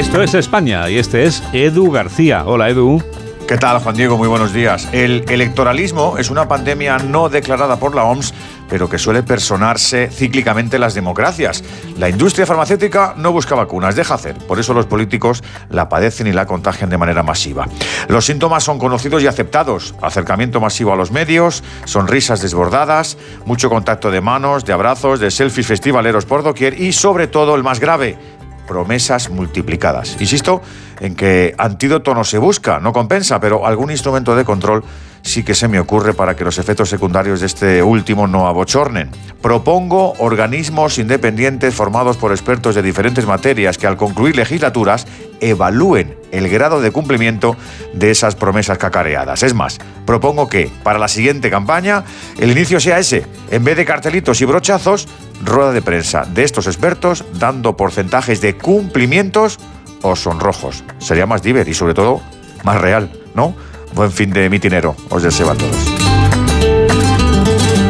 Esto es España y este es Edu García. Hola Edu. ¿Qué tal, Juan Diego? Muy buenos días. El electoralismo es una pandemia no declarada por la OMS, pero que suele personarse cíclicamente en las democracias. La industria farmacéutica no busca vacunas, deja hacer. Por eso los políticos la padecen y la contagian de manera masiva. Los síntomas son conocidos y aceptados. Acercamiento masivo a los medios, sonrisas desbordadas, mucho contacto de manos, de abrazos, de selfies festivaleros por doquier y, sobre todo, el más grave, promesas multiplicadas. Insisto en que antídoto no se busca, no compensa, pero algún instrumento de control sí que se me ocurre para que los efectos secundarios de este último no abochornen. Propongo organismos independientes formados por expertos de diferentes materias que al concluir legislaturas evalúen el grado de cumplimiento de esas promesas cacareadas. Es más, propongo que para la siguiente campaña el inicio sea ese. En vez de cartelitos y brochazos, rueda de prensa de estos expertos dando porcentajes de cumplimientos o sonrojos. Sería más diver y sobre todo más real, ¿no? Buen fin de mitinero. Os deseo a todos.